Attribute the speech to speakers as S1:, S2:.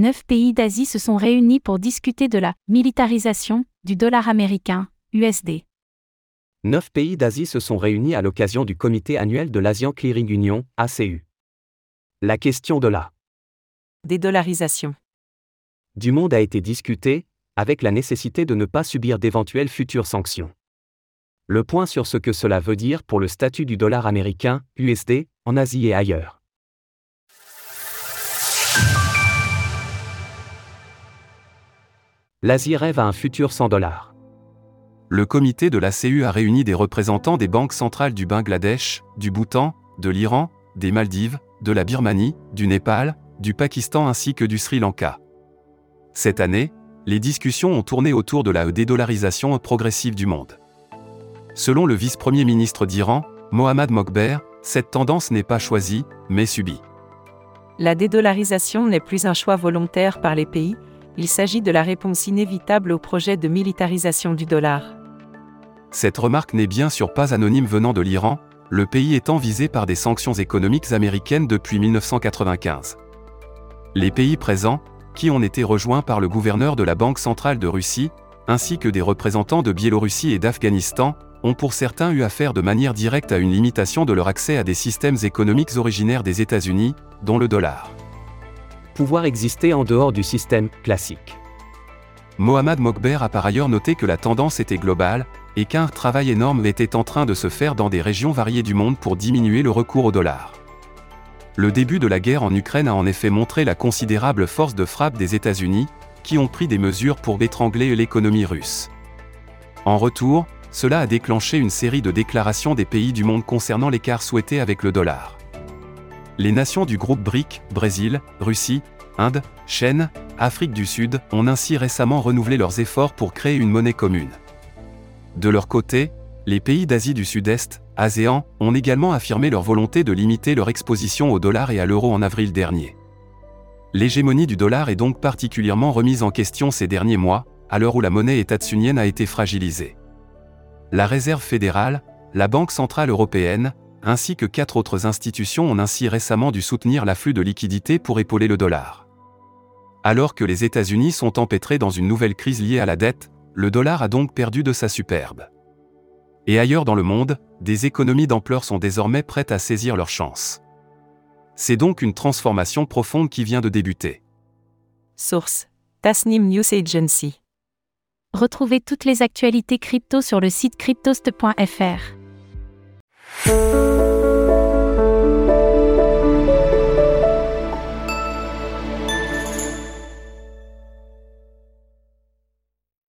S1: Neuf pays d'Asie se sont réunis pour discuter de la militarisation du dollar américain, USD.
S2: Neuf pays d'Asie se sont réunis à l'occasion du comité annuel de l'Asian Clearing Union, ACU. La question de la
S3: Dédollarisation.
S2: du monde a été discutée, avec la nécessité de ne pas subir d'éventuelles futures sanctions. Le point sur ce que cela veut dire pour le statut du dollar américain, USD, en Asie et ailleurs. L'Asie rêve à un futur sans dollars.
S4: le comité de la CU a réuni des représentants des banques centrales du Bangladesh, du Bhoutan, de l'Iran, des Maldives, de la Birmanie, du Népal, du Pakistan ainsi que du Sri Lanka. Cette année, les discussions ont tourné autour de la dédollarisation progressive du monde. Selon le vice-premier ministre d'Iran, Mohammad Mokber, cette tendance n'est pas choisie, mais subie.
S3: La dédollarisation n'est plus un choix volontaire par les pays, il s'agit de la réponse inévitable au projet de militarisation du dollar.
S4: Cette remarque n'est bien sûr pas anonyme venant de l'Iran, le pays étant visé par des sanctions économiques américaines depuis 1995. Les pays présents, qui ont été rejoints par le gouverneur de la Banque centrale de Russie, ainsi que des représentants de Biélorussie et d'Afghanistan, ont pour certains eu affaire de manière directe à une limitation de leur accès à des systèmes économiques originaires des États-Unis, dont le dollar.
S2: Pouvoir exister en dehors du système classique.
S4: Mohammad Mokber a par ailleurs noté que la tendance était globale, et qu'un travail énorme était en train de se faire dans des régions variées du monde pour diminuer le recours au dollar. Le début de la guerre en Ukraine a en effet montré la considérable force de frappe des États-Unis, qui ont pris des mesures pour étrangler l'économie russe. En retour, cela a déclenché une série de déclarations des pays du monde concernant l'écart souhaité avec le dollar. Les nations du groupe BRIC, Brésil, Russie, Inde, Chine, Afrique du Sud, ont ainsi récemment renouvelé leurs efforts pour créer une monnaie commune. De leur côté, les pays d'Asie du Sud-Est, ASEAN, ont également affirmé leur volonté de limiter leur exposition au dollar et à l'euro en avril dernier. L'hégémonie du dollar est donc particulièrement remise en question ces derniers mois, à l'heure où la monnaie étatsunienne a été fragilisée. La Réserve fédérale, la Banque centrale européenne, ainsi que quatre autres institutions ont ainsi récemment dû soutenir l'afflux de liquidités pour épauler le dollar. Alors que les États-Unis sont empêtrés dans une nouvelle crise liée à la dette, le dollar a donc perdu de sa superbe. Et ailleurs dans le monde, des économies d'ampleur sont désormais prêtes à saisir leur chance. C'est donc une transformation profonde qui vient de débuter.
S3: Source Tasnim News Agency.
S1: Retrouvez toutes les actualités crypto sur le site cryptost.fr.